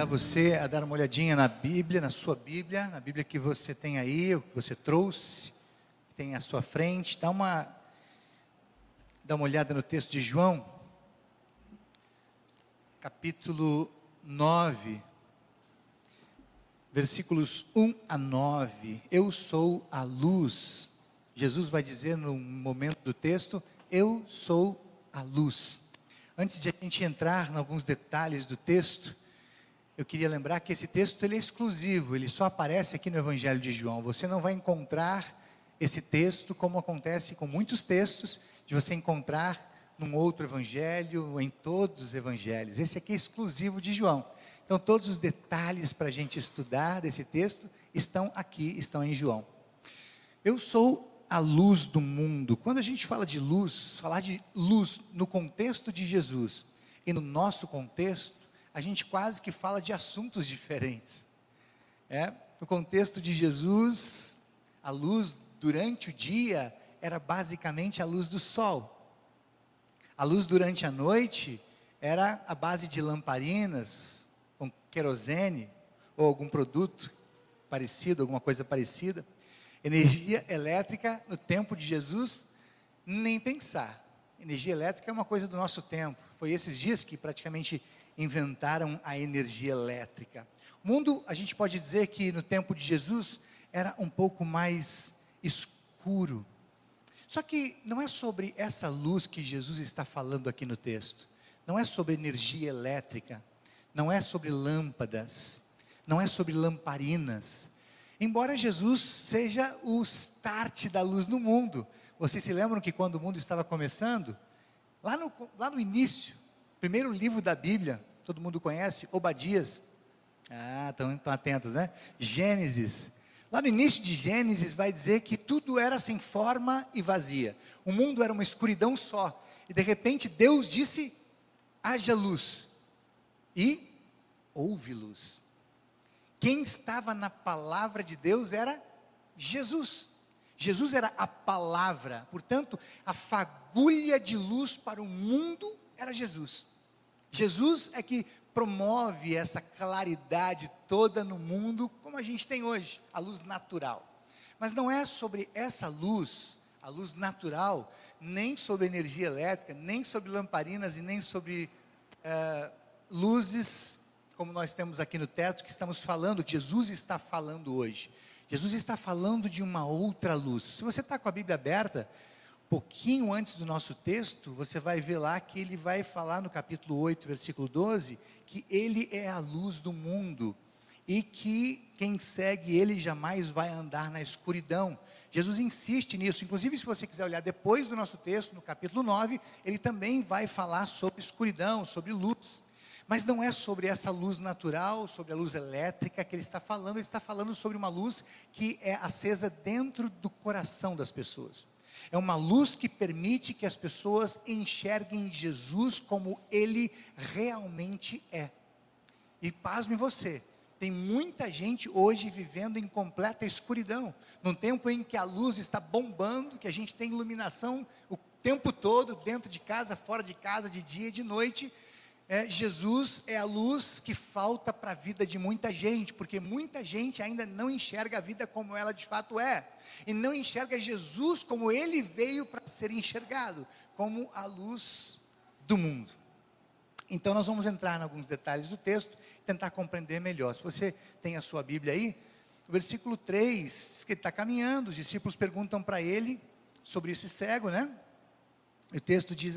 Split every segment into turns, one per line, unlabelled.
convidar você a dar uma olhadinha na Bíblia, na sua Bíblia, na Bíblia que você tem aí, que você trouxe, que tem à sua frente. Dá uma, dá uma olhada no texto de João, capítulo 9, versículos 1 a 9. Eu sou a luz. Jesus vai dizer no momento do texto: Eu sou a luz. Antes de a gente entrar em alguns detalhes do texto, eu queria lembrar que esse texto ele é exclusivo, ele só aparece aqui no Evangelho de João. Você não vai encontrar esse texto como acontece com muitos textos, de você encontrar num outro evangelho, em todos os evangelhos. Esse aqui é exclusivo de João. Então, todos os detalhes para a gente estudar desse texto estão aqui, estão em João. Eu sou a luz do mundo. Quando a gente fala de luz, falar de luz no contexto de Jesus e no nosso contexto, a gente quase que fala de assuntos diferentes. É? No contexto de Jesus, a luz durante o dia era basicamente a luz do sol. A luz durante a noite era a base de lamparinas com querosene ou algum produto parecido, alguma coisa parecida. Energia elétrica no tempo de Jesus, nem pensar. Energia elétrica é uma coisa do nosso tempo. Foi esses dias que praticamente inventaram a energia elétrica. O mundo, a gente pode dizer que no tempo de Jesus era um pouco mais escuro. Só que não é sobre essa luz que Jesus está falando aqui no texto. Não é sobre energia elétrica. Não é sobre lâmpadas. Não é sobre lamparinas. Embora Jesus seja o start da luz no mundo. Vocês se lembram que quando o mundo estava começando, lá no, lá no início, primeiro livro da Bíblia, todo mundo conhece, Obadias. Ah, estão, estão atentos, né? Gênesis. Lá no início de Gênesis vai dizer que tudo era sem forma e vazia. O mundo era uma escuridão só. E de repente Deus disse: haja luz. E houve luz. Quem estava na palavra de Deus era Jesus. Jesus era a palavra, portanto, a fagulha de luz para o mundo era Jesus. Jesus é que promove essa claridade toda no mundo, como a gente tem hoje, a luz natural. Mas não é sobre essa luz, a luz natural, nem sobre energia elétrica, nem sobre lamparinas e nem sobre uh, luzes, como nós temos aqui no teto, que estamos falando, Jesus está falando hoje. Jesus está falando de uma outra luz. Se você está com a Bíblia aberta, pouquinho antes do nosso texto, você vai ver lá que ele vai falar no capítulo 8, versículo 12, que ele é a luz do mundo e que quem segue ele jamais vai andar na escuridão. Jesus insiste nisso. Inclusive, se você quiser olhar depois do nosso texto, no capítulo 9, ele também vai falar sobre escuridão, sobre luz. Mas não é sobre essa luz natural, sobre a luz elétrica que ele está falando, ele está falando sobre uma luz que é acesa dentro do coração das pessoas. É uma luz que permite que as pessoas enxerguem Jesus como ele realmente é. E pasme você, tem muita gente hoje vivendo em completa escuridão, num tempo em que a luz está bombando, que a gente tem iluminação o tempo todo, dentro de casa, fora de casa, de dia e de noite, é, Jesus é a luz que falta para a vida de muita gente, porque muita gente ainda não enxerga a vida como ela de fato é, e não enxerga Jesus como ele veio para ser enxergado, como a luz do mundo. Então, nós vamos entrar em alguns detalhes do texto, tentar compreender melhor. Se você tem a sua Bíblia aí, o versículo 3, que ele está caminhando, os discípulos perguntam para ele sobre esse cego, né? O texto diz,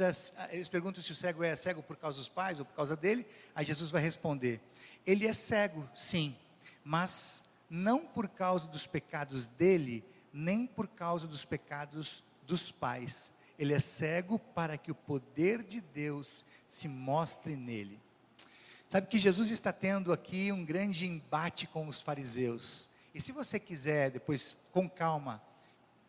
eles perguntam se o cego é cego por causa dos pais ou por causa dele. Aí Jesus vai responder: Ele é cego, sim, mas não por causa dos pecados dele, nem por causa dos pecados dos pais. Ele é cego para que o poder de Deus se mostre nele. Sabe que Jesus está tendo aqui um grande embate com os fariseus. E se você quiser, depois, com calma,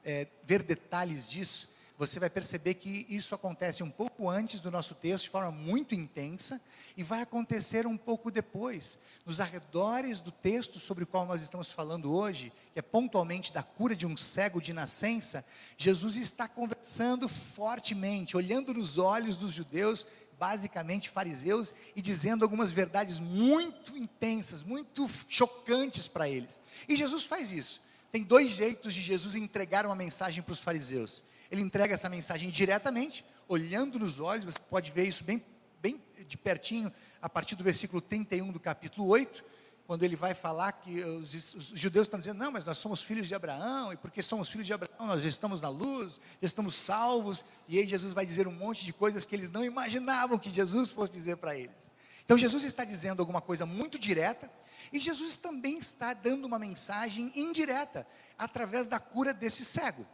é, ver detalhes disso, você vai perceber que isso acontece um pouco antes do nosso texto, de forma muito intensa, e vai acontecer um pouco depois, nos arredores do texto sobre o qual nós estamos falando hoje, que é pontualmente da cura de um cego de nascença, Jesus está conversando fortemente, olhando nos olhos dos judeus, basicamente fariseus e dizendo algumas verdades muito intensas, muito chocantes para eles. E Jesus faz isso. Tem dois jeitos de Jesus entregar uma mensagem para os fariseus. Ele entrega essa mensagem diretamente, olhando nos olhos, você pode ver isso bem, bem de pertinho, a partir do versículo 31 do capítulo 8, quando ele vai falar que os, os, judeus estão dizendo, não, mas nós somos filhos de Abraão, e porque somos filhos de Abraão, nós já estamos na luz, já estamos salvos, e aí Jesus vai dizer um monte de coisas que eles não imaginavam que Jesus fosse dizer para eles. Então Jesus está dizendo alguma coisa muito direta, e Jesus também está dando uma mensagem indireta, através da cura desse cego.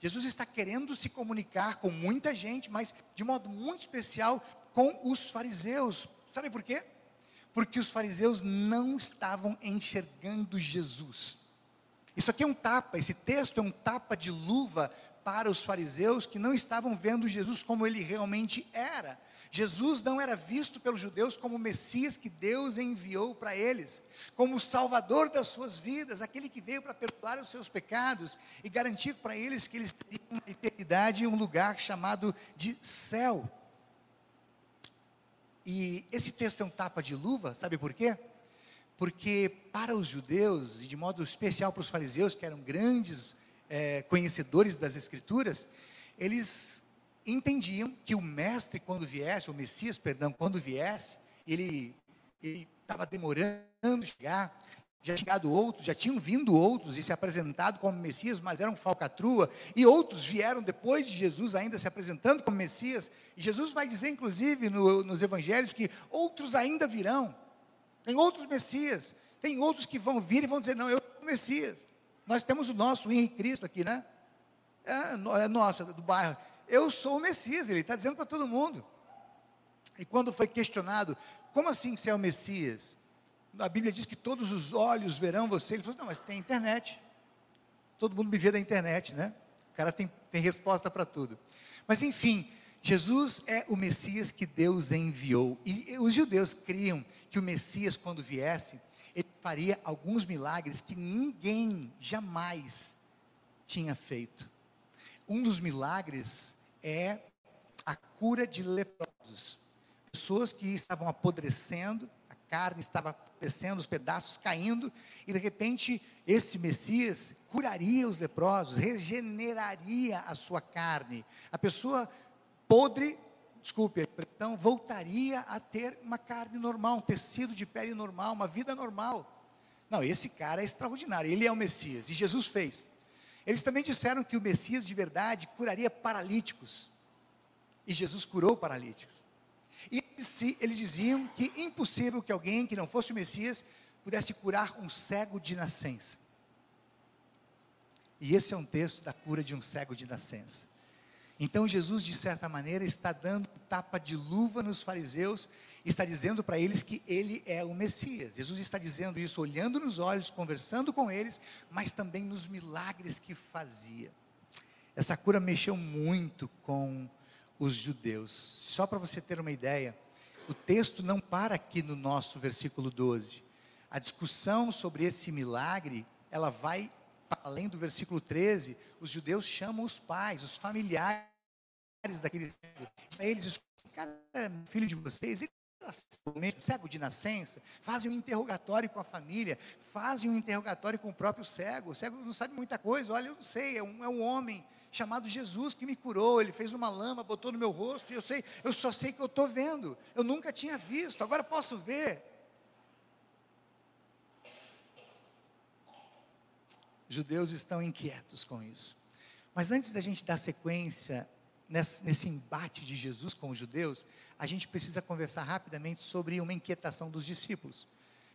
Jesus está querendo se comunicar com muita gente, mas de modo muito especial com os fariseus. Sabe por quê? porque os fariseus não estavam enxergando Jesus. Isso aqui é um tapa, esse texto é um tapa de luva para os fariseus que não estavam vendo Jesus como ele realmente era. Jesus não era visto pelos judeus como o Messias que Deus enviou para eles, como o Salvador das suas vidas, aquele que veio para perdoar os seus pecados e garantir para eles que eles teriam uma eternidade em um lugar chamado de céu. E esse texto é um tapa de luva, sabe por quê? Porque para os judeus, e de modo especial para os fariseus, que eram grandes é, conhecedores das Escrituras, eles entendiam que o Mestre, quando viesse, o Messias, perdão, quando viesse, ele estava demorando chegar, já chegado outros, já tinham vindo outros e se apresentado como Messias, mas eram falcatrua, e outros vieram depois de Jesus ainda se apresentando como Messias, e Jesus vai dizer, inclusive, no, nos evangelhos, que outros ainda virão, tem outros Messias, tem outros que vão vir e vão dizer, não, eu sou o Messias, nós temos o nosso, o Cristo aqui, né? É, é nosso, do bairro, eu sou o Messias, ele está dizendo para todo mundo, e quando foi questionado, como assim você é o Messias? a Bíblia diz que todos os olhos verão você. Ele falou, não, mas tem internet. Todo mundo me vê da internet, né? O cara tem, tem resposta para tudo. Mas enfim, Jesus é o Messias que Deus enviou. E os judeus criam que o Messias, quando viesse, ele faria alguns milagres que ninguém jamais tinha feito. Um dos milagres é a cura de leprosos. Pessoas que estavam apodrecendo, a carne estava descendo, os pedaços caindo, e de repente esse Messias curaria os leprosos, regeneraria a sua carne. A pessoa podre, desculpe então voltaria a ter uma carne normal, um tecido de pele normal, uma vida normal. Não, esse cara é extraordinário, ele é o Messias, e Jesus fez. Eles também disseram que o Messias de verdade curaria paralíticos, e Jesus curou paralíticos. E eles diziam que impossível que alguém que não fosse o Messias pudesse curar um cego de nascença. E esse é um texto da cura de um cego de nascença. Então Jesus, de certa maneira, está dando tapa de luva nos fariseus, está dizendo para eles que ele é o Messias. Jesus está dizendo isso olhando nos olhos, conversando com eles, mas também nos milagres que fazia. Essa cura mexeu muito com os judeus. Só para você ter uma ideia, o texto não para aqui no nosso versículo 12. A discussão sobre esse milagre, ela vai além do versículo 13. Os judeus chamam os pais, os familiares daquele cego. Eles cara, filho de vocês, ele cego de nascença, fazem um interrogatório com a família, fazem um interrogatório com o próprio cego. O cego não sabe muita coisa, olha, eu não sei, é um, é um homem chamado Jesus que me curou, ele fez uma lama, botou no meu rosto, e eu sei, eu só sei que eu estou vendo, eu nunca tinha visto, agora posso ver. Judeus estão inquietos com isso. Mas antes da gente dar sequência nesse, nesse embate de Jesus com os judeus, a gente precisa conversar rapidamente sobre uma inquietação dos discípulos.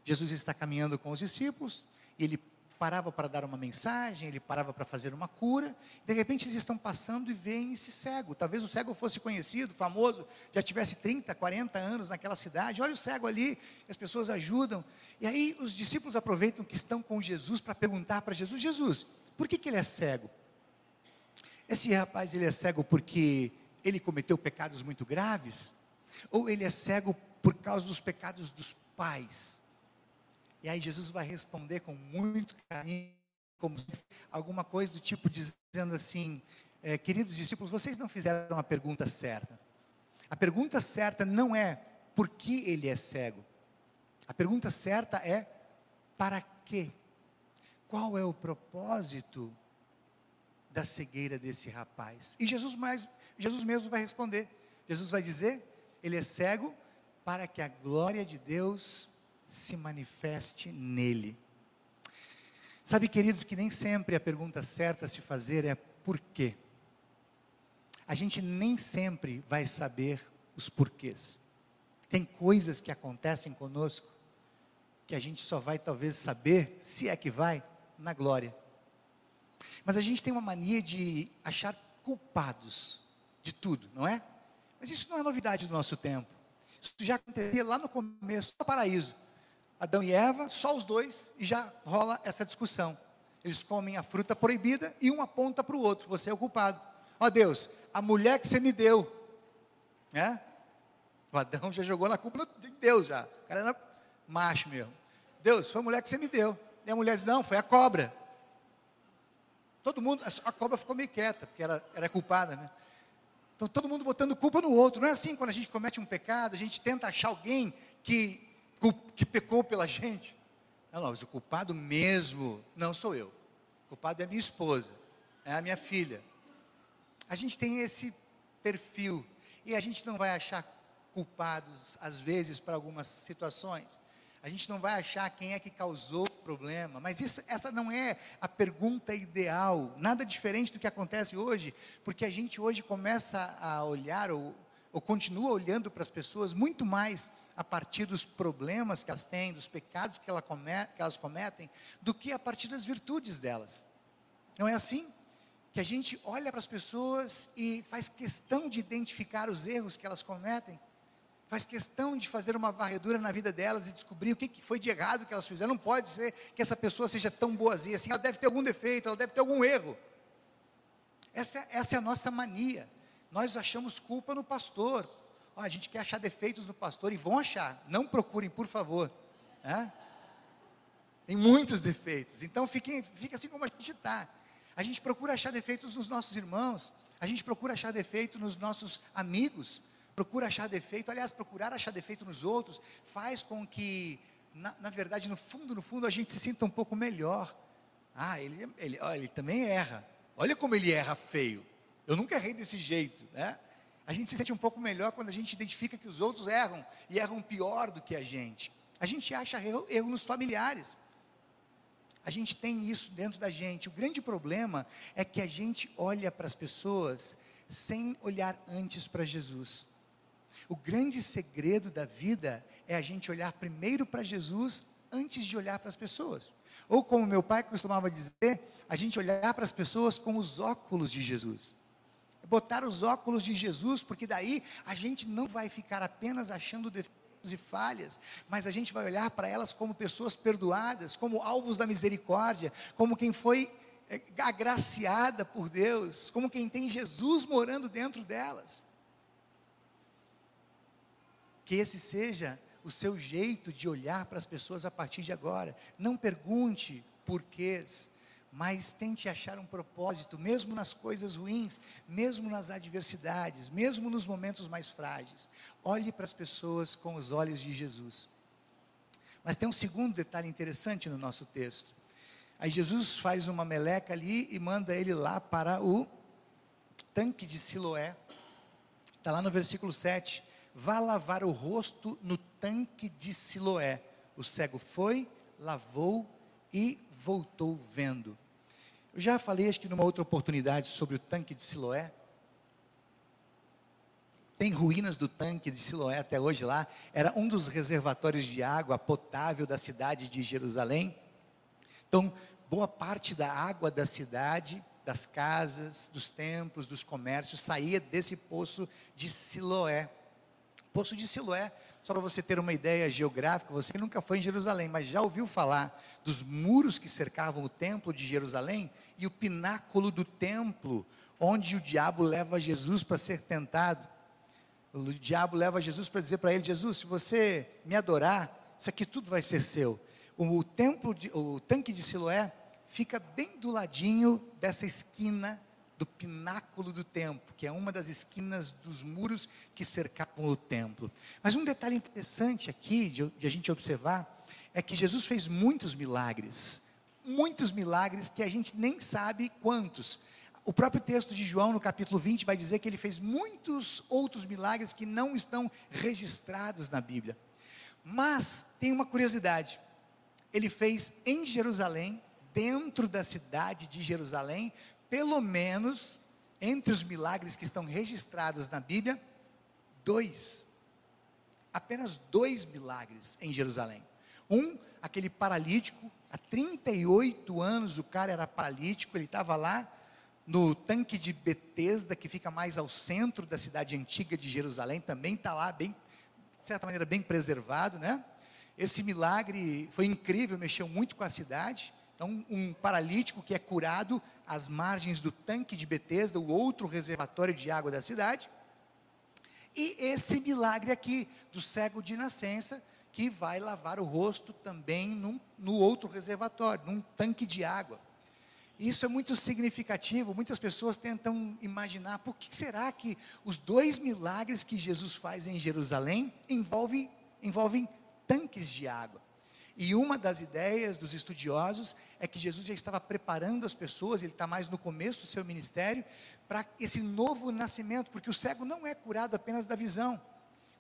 Jesus está caminhando com os discípulos, ele parava para dar uma mensagem, ele parava para fazer uma cura. De repente eles estão passando e veem esse cego. Talvez o cego fosse conhecido, famoso, já tivesse 30, 40 anos naquela cidade. Olha o cego ali, as pessoas ajudam. E aí os discípulos aproveitam que estão com Jesus para perguntar para Jesus: Jesus, por que, que ele é cego? Esse rapaz ele é cego porque ele cometeu pecados muito graves? Ou ele é cego por causa dos pecados dos pais? E aí Jesus vai responder com muito carinho, como alguma coisa do tipo dizendo assim: é, queridos discípulos, vocês não fizeram a pergunta certa. A pergunta certa não é por que ele é cego. A pergunta certa é para quê? Qual é o propósito da cegueira desse rapaz? E Jesus, mais, Jesus mesmo vai responder. Jesus vai dizer: ele é cego para que a glória de Deus se manifeste nele. Sabe, queridos, que nem sempre a pergunta certa a se fazer é por quê? A gente nem sempre vai saber os porquês. Tem coisas que acontecem conosco que a gente só vai talvez saber, se é que vai, na glória. Mas a gente tem uma mania de achar culpados de tudo, não é? Mas isso não é novidade do nosso tempo. Isso já acontecia lá no começo do paraíso. Adão e Eva, só os dois, e já rola essa discussão. Eles comem a fruta proibida e um aponta para o outro: você é o culpado. Ó Deus, a mulher que você me deu, né? O Adão já jogou na culpa de Deus já. O cara era macho mesmo. Deus, foi a mulher que você me deu. E a mulher diz: não, foi a cobra. Todo mundo, a cobra ficou meio quieta, porque era, era culpada, né? Então todo mundo botando culpa no outro. Não é assim quando a gente comete um pecado, a gente tenta achar alguém que, que pecou pela gente. Não, mas o culpado mesmo não sou eu. O culpado é a minha esposa, é a minha filha. A gente tem esse perfil e a gente não vai achar culpados, às vezes, para algumas situações. A gente não vai achar quem é que causou o problema, mas isso, essa não é a pergunta ideal, nada diferente do que acontece hoje, porque a gente hoje começa a olhar, ou, ou continua olhando para as pessoas muito mais a partir dos problemas que elas têm, dos pecados que, ela que elas cometem, do que a partir das virtudes delas. Não é assim? Que a gente olha para as pessoas e faz questão de identificar os erros que elas cometem faz questão de fazer uma varredura na vida delas e descobrir o que, foi de errado que elas fizeram. Não pode ser que essa pessoa seja tão boazinha assim, ela deve ter algum defeito, ela deve ter algum erro. Essa, essa é a nossa mania. Nós achamos culpa no pastor. A gente quer achar defeitos no pastor e vão achar. Não procurem, por favor. É? Tem muitos defeitos. Então fiquem, fica assim como a gente está. A gente procura achar defeitos nos nossos irmãos. A gente procura achar defeito nos nossos amigos procura achar defeito, aliás, procurar achar defeito nos outros, faz com que, na, na verdade, no fundo, no fundo, a gente se sinta um pouco melhor. Ah, ele, ele, ó, ele também erra. Olha como ele erra feio. Eu nunca errei desse jeito, né? A gente se sente um pouco melhor quando a gente identifica que os outros erram e erram pior do que a gente. A gente acha erro, erro nos familiares. A gente tem isso dentro da gente. O grande problema é que a gente olha para as pessoas sem olhar antes para Jesus. O grande segredo da vida é a gente olhar primeiro para Jesus antes de olhar para as pessoas. Ou como meu pai costumava dizer, a gente olhar para as pessoas com os óculos de Jesus. Botar os óculos de Jesus, porque daí a gente não vai ficar apenas achando defeitos e falhas, mas a gente vai olhar para elas como pessoas perdoadas, como alvos da misericórdia, como quem foi eh, agraciada por Deus, como quem tem Jesus morando dentro delas. Que esse seja o seu jeito de olhar para as pessoas a partir de agora. Não pergunte porquês, mas tente achar um propósito, mesmo nas coisas ruins, mesmo nas adversidades, mesmo nos momentos mais frágeis. Olhe para as pessoas com os olhos de Jesus. Mas tem um segundo detalhe interessante no nosso texto. Aí Jesus faz uma meleca ali e manda ele lá para o tanque de Siloé. Está lá no versículo 7 vá lavar o rosto no tanque de Siloé. O cego foi, lavou e voltou vendo. Eu já falei, acho que numa outra oportunidade, sobre o tanque de Siloé. Tem ruínas do tanque de Siloé até hoje lá. Era um dos reservatórios de água potável da cidade de Jerusalém. Então, boa parte da água da cidade, das casas, dos templos, dos comércios, saía desse poço de Siloé. Poço de Siloé, só para você ter uma ideia geográfica, você nunca foi em Jerusalém, mas já ouviu falar dos muros que cercavam o templo de Jerusalém e o pináculo do templo, onde o diabo leva Jesus para ser tentado. O diabo leva Jesus para dizer para ele: Jesus, se você me adorar, isso aqui tudo vai ser seu. O, templo, de, o tanque de Siloé fica bem do ladinho dessa esquina do pináculo do templo, que é uma das esquinas dos muros que cercavam o templo. Mas um detalhe interessante aqui de, de a gente observar é que Jesus fez muitos milagres, muitos milagres que a gente nem sabe quantos. O próprio texto de João, no capítulo 20, vai dizer que ele fez muitos outros milagres que não estão registrados na Bíblia. Mas tem uma curiosidade: ele fez em Jerusalém, dentro da cidade de Jerusalém, pelo menos, entre os milagres que estão registrados na Bíblia, dois. Apenas dois milagres em Jerusalém. Um, aquele paralítico, há 38 anos o cara era paralítico, ele estava lá no tanque de Betesda, que fica mais ao centro da cidade antiga de Jerusalém, também está lá, bem, de certa maneira, bem preservado, né? Esse milagre foi incrível, mexeu muito com a cidade. Então, um paralítico que é curado às margens do tanque de Betesda, o outro reservatório de água da cidade. E esse milagre aqui do cego de nascença, que vai lavar o rosto também num, no outro reservatório, num tanque de água. Isso é muito significativo. Muitas pessoas tentam imaginar por que será que os dois milagres que Jesus faz em Jerusalém envolvem, envolvem tanques de água. E uma das ideias dos estudiosos é que Jesus já estava preparando as pessoas, ele está mais no começo do seu ministério, para esse novo nascimento, porque o cego não é curado apenas da visão.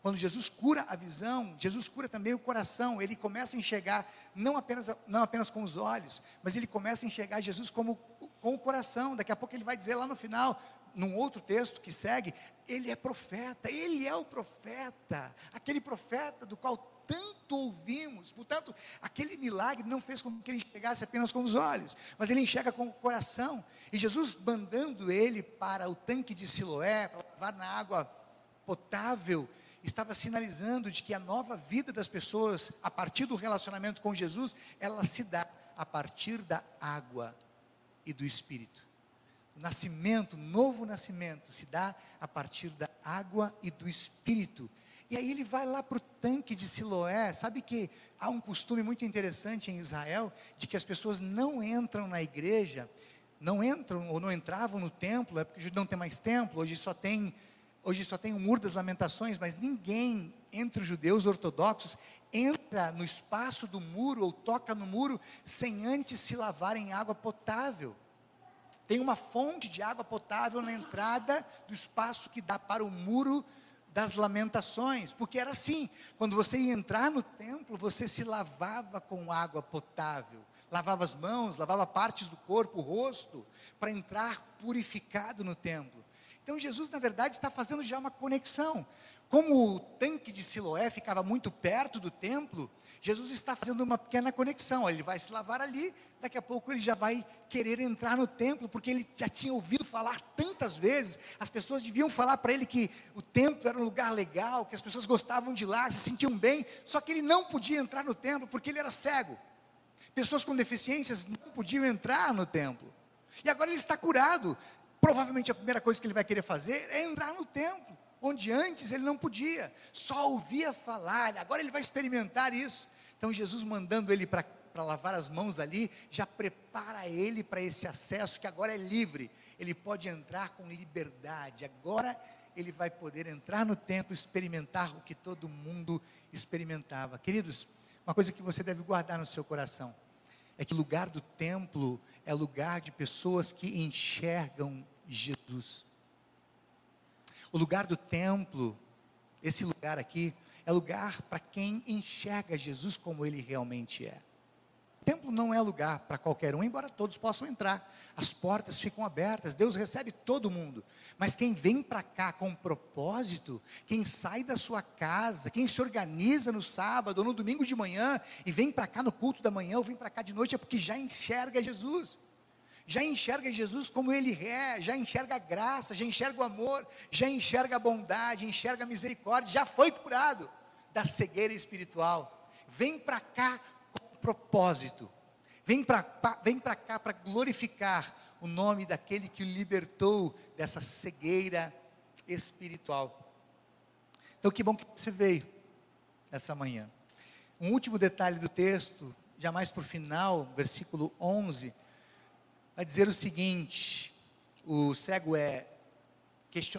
Quando Jesus cura a visão, Jesus cura também o coração. Ele começa a enxergar não apenas, não apenas com os olhos, mas ele começa a enxergar Jesus como com o coração. Daqui a pouco ele vai dizer lá no final, num outro texto que segue, ele é profeta, ele é o profeta, aquele profeta do qual ouvimos. Portanto, aquele milagre não fez com que ele enxergasse apenas com os olhos, mas ele enxerga com o coração. E Jesus mandando ele para o tanque de Siloé, para lavar na água potável, estava sinalizando de que a nova vida das pessoas, a partir do relacionamento com Jesus, ela se dá a partir da água e do Espírito. O nascimento, novo nascimento, se dá a partir da água e do Espírito. E aí ele vai lá para o tanque de Siloé. Sabe que há um costume muito interessante em Israel de que as pessoas não entram na igreja, não entram ou não entravam no templo, é porque não tem mais templo, hoje só tem hoje só tem o muro das lamentações, mas ninguém entre os judeus ortodoxos entra no espaço do muro ou toca no muro sem antes se lavar em água potável. Tem uma fonte de água potável na entrada do espaço que dá para o muro das lamentações, porque era assim: quando você ia entrar no templo, você se lavava com água potável, lavava as mãos, lavava partes do corpo, o rosto, para entrar purificado no templo. Então Jesus, na verdade, está fazendo já uma conexão. Como o tanque de Siloé ficava muito perto do templo, Jesus está fazendo uma pequena conexão. Ele vai se lavar ali, daqui a pouco ele já vai querer entrar no templo, porque ele já tinha ouvido falar tantas vezes. As pessoas deviam falar para ele que o templo era um lugar legal, que as pessoas gostavam de lá, se sentiam bem, só que ele não podia entrar no templo porque ele era cego. Pessoas com deficiências não podiam entrar no templo. E agora ele está curado, provavelmente a primeira coisa que ele vai querer fazer é entrar no templo, onde antes ele não podia, só ouvia falar, agora ele vai experimentar isso. Então Jesus mandando ele para lavar as mãos ali, já prepara ele para esse acesso que agora é livre, ele pode entrar com liberdade, agora ele vai poder entrar no templo, experimentar o que todo mundo experimentava. Queridos, uma coisa que você deve guardar no seu coração é que lugar do templo é lugar de pessoas que enxergam Jesus. O lugar do templo, esse lugar aqui, é lugar para quem enxerga Jesus como ele realmente é. O templo não é lugar para qualquer um, embora todos possam entrar. As portas ficam abertas, Deus recebe todo mundo. Mas quem vem para cá com propósito, quem sai da sua casa, quem se organiza no sábado ou no domingo de manhã e vem para cá no culto da manhã ou vem para cá de noite é porque já enxerga Jesus já enxerga Jesus como Ele é, já enxerga a graça, já enxerga o amor, já enxerga a bondade, enxerga a misericórdia, já foi curado da cegueira espiritual. Vem para cá com propósito, vem para vem cá para glorificar o nome daquele que o libertou dessa cegueira espiritual. Então, que bom que você veio essa manhã. Um último detalhe do texto, já mais para o final, versículo 11 dizer o seguinte: o cego é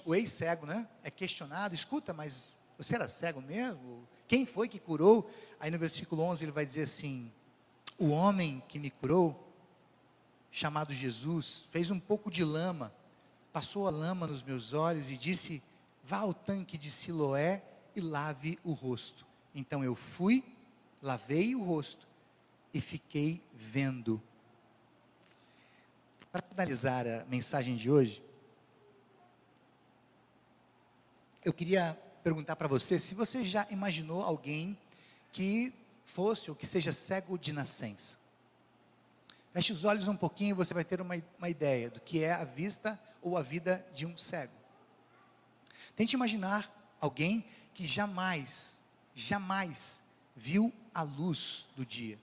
o ex-cego, né? É questionado, escuta, mas você era cego mesmo? Quem foi que curou? Aí no versículo 11 ele vai dizer assim: O homem que me curou, chamado Jesus, fez um pouco de lama, passou a lama nos meus olhos e disse: Vá ao tanque de Siloé e lave o rosto. Então eu fui, lavei o rosto e fiquei vendo. Para finalizar a mensagem de hoje, eu queria perguntar para você se você já imaginou alguém que fosse ou que seja cego de nascença. Feche os olhos um pouquinho e você vai ter uma, uma ideia do que é a vista ou a vida de um cego. Tente imaginar alguém que jamais, jamais viu a luz do dia,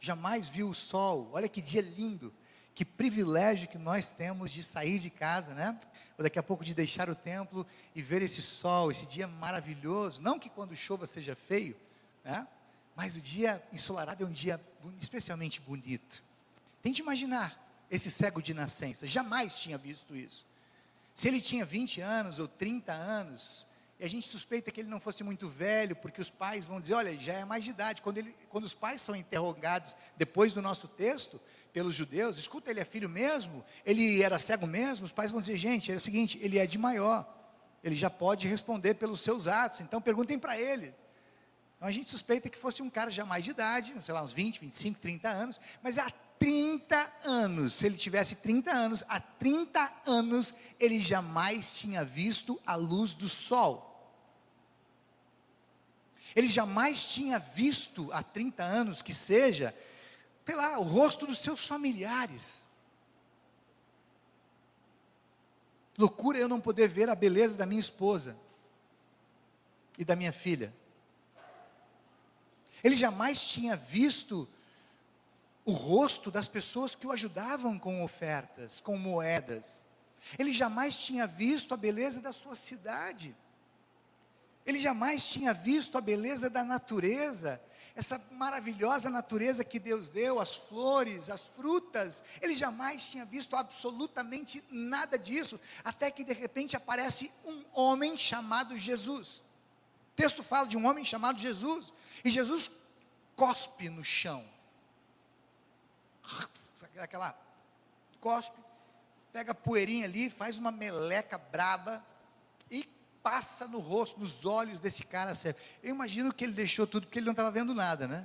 jamais viu o sol. Olha que dia lindo, que privilégio que nós temos de sair de casa, né? Ou daqui a pouco de deixar o templo e ver esse sol, esse dia maravilhoso. Não que quando chova seja feio, né? Mas o dia ensolarado é um dia especialmente bonito. Tente imaginar esse cego de nascença, jamais tinha visto isso. Se ele tinha 20 anos ou 30 anos, e a gente suspeita que ele não fosse muito velho, porque os pais vão dizer, olha, já é mais de idade. Quando, ele, quando os pais são interrogados depois do nosso texto, pelos judeus, escuta, ele é filho mesmo? Ele era cego mesmo? Os pais vão dizer, gente, é o seguinte, ele é de maior, ele já pode responder pelos seus atos, então perguntem para ele. Então a gente suspeita que fosse um cara já mais de idade, sei lá, uns 20, 25, 30 anos, mas há 30 anos, se ele tivesse 30 anos, há 30 anos ele jamais tinha visto a luz do sol. Ele jamais tinha visto há 30 anos que seja lá, o rosto dos seus familiares. Loucura eu não poder ver a beleza da minha esposa e da minha filha. Ele jamais tinha visto o rosto das pessoas que o ajudavam com ofertas, com moedas. Ele jamais tinha visto a beleza da sua cidade. Ele jamais tinha visto a beleza da natureza essa maravilhosa natureza que Deus deu, as flores, as frutas, ele jamais tinha visto absolutamente nada disso, até que de repente aparece um homem chamado Jesus. O texto fala de um homem chamado Jesus, e Jesus cospe no chão. Aquela cospe, pega a poeirinha ali, faz uma meleca braba e passa no rosto, nos olhos desse cara cego. Eu imagino que ele deixou tudo porque ele não estava vendo nada, né?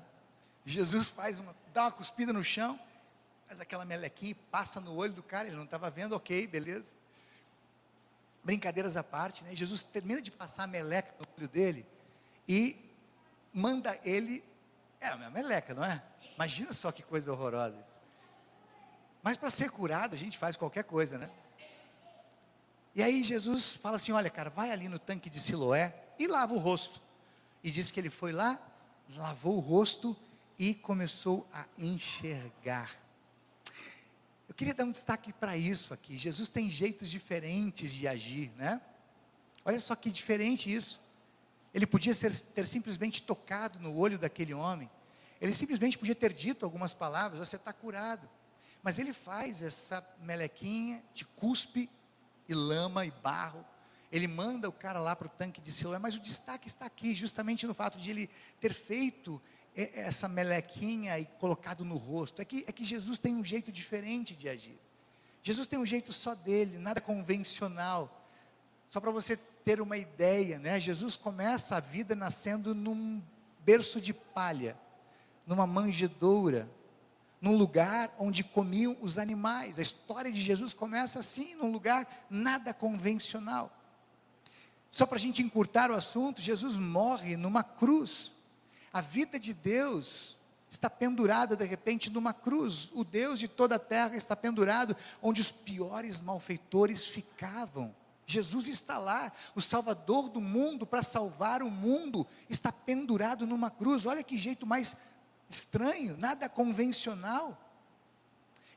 Jesus faz uma, dá uma cuspida no chão, faz aquela melequinha e passa no olho do cara, ele não estava vendo, ok, beleza. Brincadeiras à parte, né? Jesus termina de passar a meleca no olho dele e manda ele, é uma meleca, não é? Imagina só que coisa horrorosa isso. Mas para ser curado, a gente faz qualquer coisa, né? E aí Jesus fala assim: olha, cara, vai ali no tanque de Siloé e lava o rosto. E diz que ele foi lá, lavou o rosto e começou a enxergar. Eu queria dar um destaque para isso aqui. Jesus tem jeitos diferentes de agir, né? Olha só que diferente isso. Ele podia ser, ter simplesmente tocado no olho daquele homem. Ele simplesmente podia ter dito algumas palavras: você está curado. Mas ele faz essa melequinha de cuspe e lama e barro. Ele manda o cara lá para o tanque de Siloé, mas o destaque está aqui, justamente no fato de ele ter feito essa melequinha e colocado no rosto. É que, é que Jesus tem um jeito diferente de agir. Jesus tem um jeito só dele, nada convencional. Só para você ter uma ideia, né? Jesus começa a vida nascendo num berço de palha, numa manjedoura, num lugar onde comiam os animais. A história de Jesus começa assim, num lugar nada convencional. Só para a gente encurtar o assunto, Jesus morre numa cruz. A vida de Deus está pendurada de repente numa cruz. O Deus de toda a terra está pendurado onde os piores malfeitores ficavam. Jesus está lá, o Salvador do mundo, para salvar o mundo, está pendurado numa cruz. Olha que jeito mais estranho, nada convencional.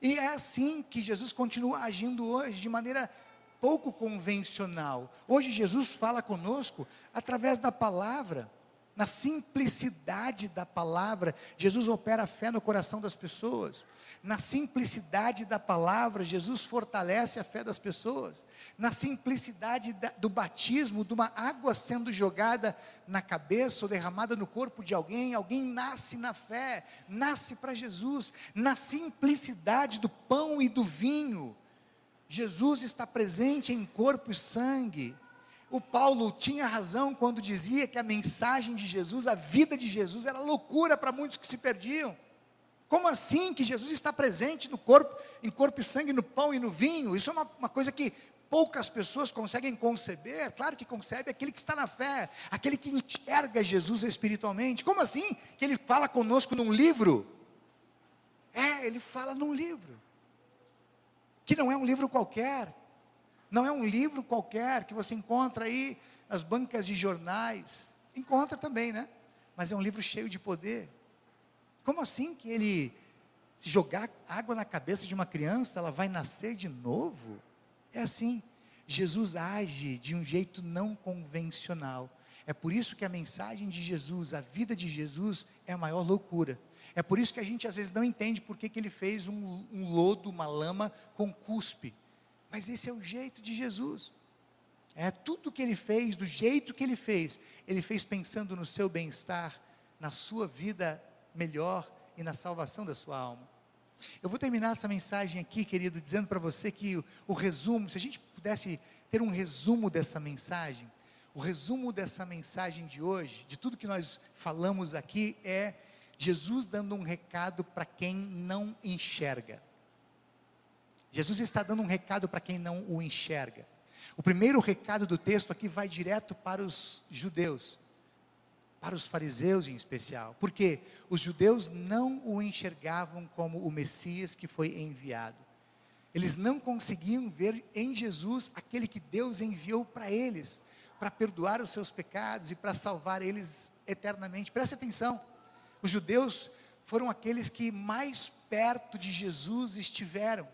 E é assim que Jesus continua agindo hoje, de maneira pouco convencional. Hoje Jesus fala conosco através da palavra. Na simplicidade da palavra, Jesus opera a fé no coração das pessoas. Na simplicidade da palavra, Jesus fortalece a fé das pessoas. Na simplicidade da, do batismo, de uma água sendo jogada na cabeça ou derramada no corpo de alguém, alguém nasce na fé, nasce para Jesus. Na simplicidade do pão e do vinho, Jesus está presente em corpo e sangue. O Paulo tinha razão quando dizia que a mensagem de Jesus, a vida de Jesus, era loucura para muitos que se perdiam. Como assim que Jesus está presente no corpo, em corpo e sangue, no pão e no vinho? Isso é uma, uma coisa que poucas pessoas conseguem conceber. Claro que concebe aquele que está na fé, aquele que enxerga Jesus espiritualmente. Como assim que ele fala conosco num livro? É, ele fala num livro. Que não é um livro qualquer. Não é um livro qualquer que você encontra aí nas bancas de jornais. Encontra também, né? Mas é um livro cheio de poder. Como assim que ele jogar água na cabeça de uma criança, ela vai nascer de novo? É assim. Jesus age de um jeito não convencional. É por isso que a mensagem de Jesus, a vida de Jesus, é a maior loucura. É por isso que a gente às vezes não entende por que, que ele fez um, um lodo, uma lama com cuspe. Mas esse é o jeito de Jesus. É tudo que ele fez, do jeito que ele fez, ele fez pensando no seu bem-estar, na sua vida melhor e na salvação da sua alma. Eu vou terminar essa mensagem aqui, querido, dizendo para você que o, o, resumo, se a gente pudesse ter um resumo dessa mensagem, o resumo dessa mensagem de hoje, de tudo que nós falamos aqui, é Jesus dando um recado para quem não enxerga. Jesus está dando um recado para quem não o enxerga. O primeiro recado do texto aqui vai direto para os judeus para os fariseus em especial, porque os judeus não o enxergavam como o Messias que foi enviado. Eles não conseguiam ver em Jesus aquele que Deus enviou para eles, para perdoar os seus pecados e para salvar eles eternamente. Preste atenção, os judeus foram aqueles que mais perto de Jesus estiveram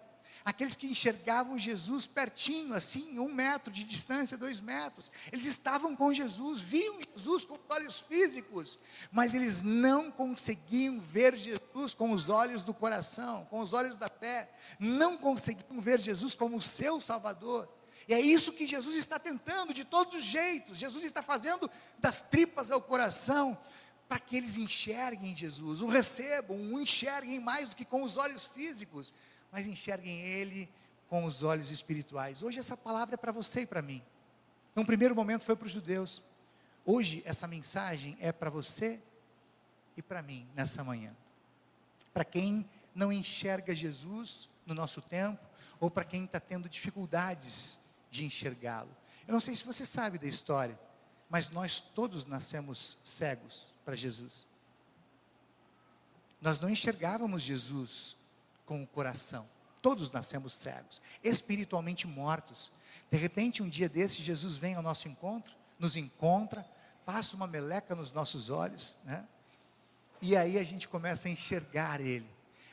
aqueles que enxergavam Jesus pertinho, assim, um metro de distância, dois metros. Eles estavam com Jesus, viam Jesus com olhos físicos, mas eles não conseguiam ver Jesus com os olhos do coração, com os olhos da fé, não conseguiam ver Jesus como o seu Salvador. E é isso que Jesus está tentando de todos os jeitos. Jesus está fazendo das tripas ao coração para que eles enxerguem Jesus, o recebam, o enxerguem mais do que com os olhos físicos, mas enxerguem Ele com os olhos espirituais. Hoje essa palavra é para você e para mim. Num primeiro momento foi para os judeus. Hoje essa mensagem é para você e para mim nessa manhã. Para quem não enxerga Jesus no nosso tempo, ou para quem está tendo dificuldades de enxergá-lo. Eu não sei se você sabe da história, mas nós todos nascemos cegos para Jesus. Nós não enxergávamos Jesus com o coração. Todos nascemos cegos, espiritualmente mortos. De repente, um dia desse, Jesus vem ao nosso encontro, nos encontra, passa uma meleca nos nossos olhos, né? E aí a gente começa a enxergar Ele.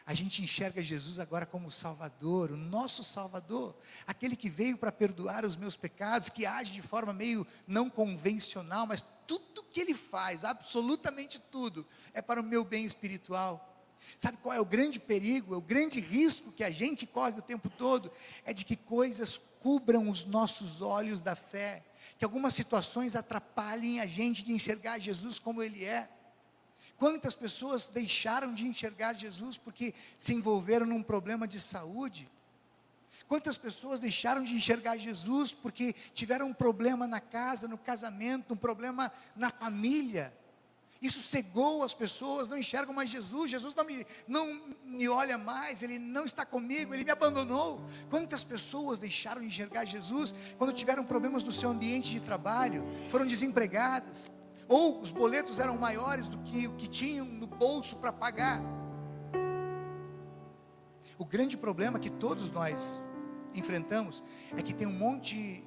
A gente enxerga Jesus agora como Salvador, o nosso Salvador, aquele que veio para perdoar os meus pecados, que age de forma meio não convencional, mas tudo que Ele faz, absolutamente tudo, é para o meu bem espiritual. Sabe qual é o grande perigo, é o grande risco que a gente corre o tempo todo? É de que coisas cubram os nossos olhos da fé, que algumas situações atrapalhem a gente de enxergar Jesus como Ele é. Quantas pessoas deixaram de enxergar Jesus porque se envolveram num problema de saúde? Quantas pessoas deixaram de enxergar Jesus porque tiveram um problema na casa, no casamento, um problema na família? Isso cegou as pessoas, não enxergam mais Jesus. Jesus não me, não me olha mais, Ele não está comigo, Ele me abandonou. Quantas pessoas deixaram de enxergar Jesus quando tiveram problemas no seu ambiente de trabalho, foram desempregadas, ou os boletos eram maiores do que o que tinham no bolso para pagar. O grande problema que todos nós enfrentamos é que tem um monte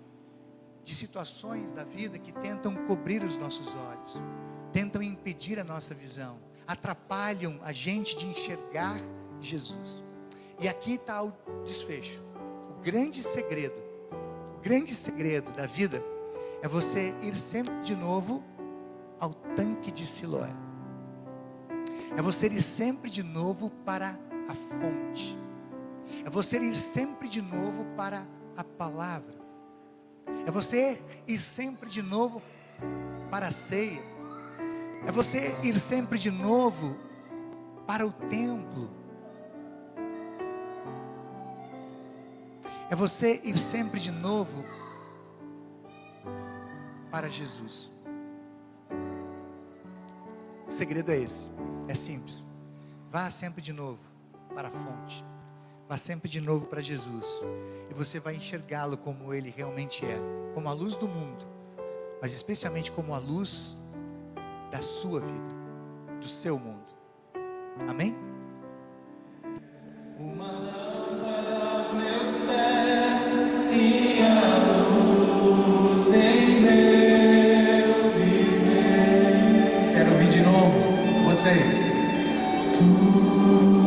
de situações da vida que tentam cobrir os nossos olhos tentam impedir a nossa visão, atrapalham a gente de enxergar Jesus. E aqui está o desfecho. O grande segredo, o grande segredo da vida é você ir sempre de novo ao tanque de Siloé. É você ir sempre de novo para a fonte. É você ir sempre de novo para a palavra. É você ir sempre de novo para a ceia. É você ir sempre de novo para o templo. É você ir sempre de novo para Jesus. O segredo é esse. É simples. Vá sempre de novo para a fonte. Vá sempre de novo para Jesus. E você vai enxergá-lo como ele realmente é como a luz do mundo, mas especialmente como a luz da sua vida, do seu mundo. Amém? Uma lâmpada aos meus pés e a luz em meu viver.
Quero ouvir de novo vocês.
Tu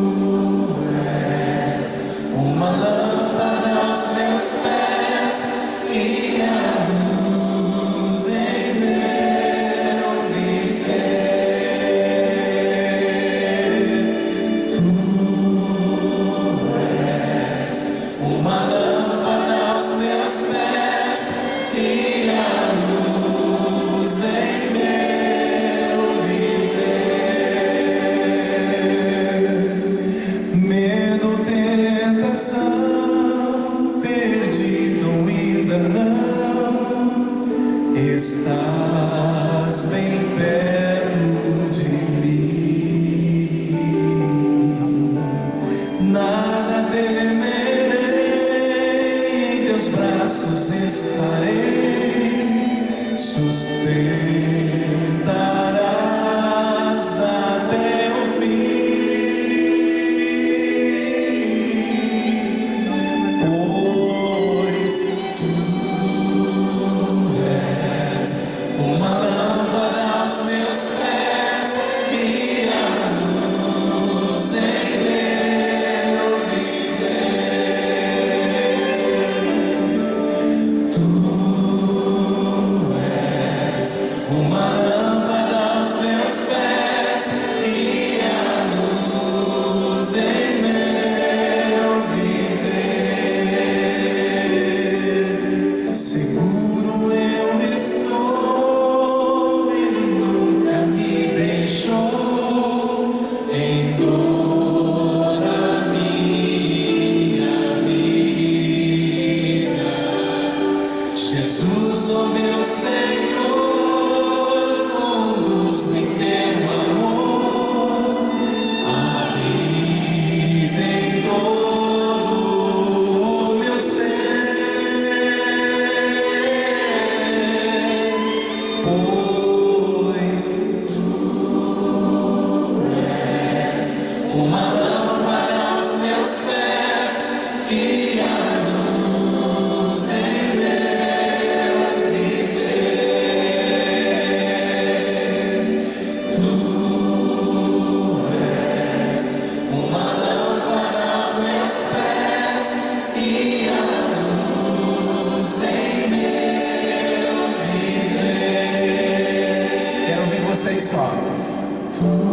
Quero ouvir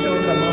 しょうか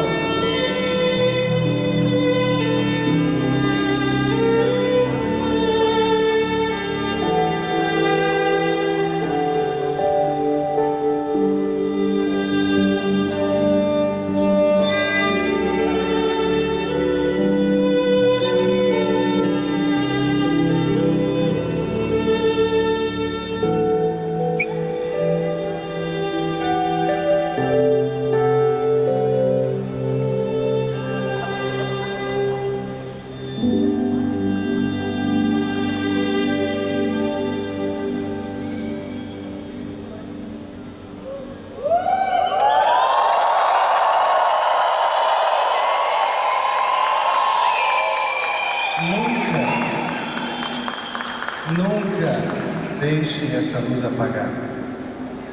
essa luz apagar.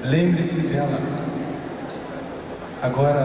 Lembre-se dela. Agora,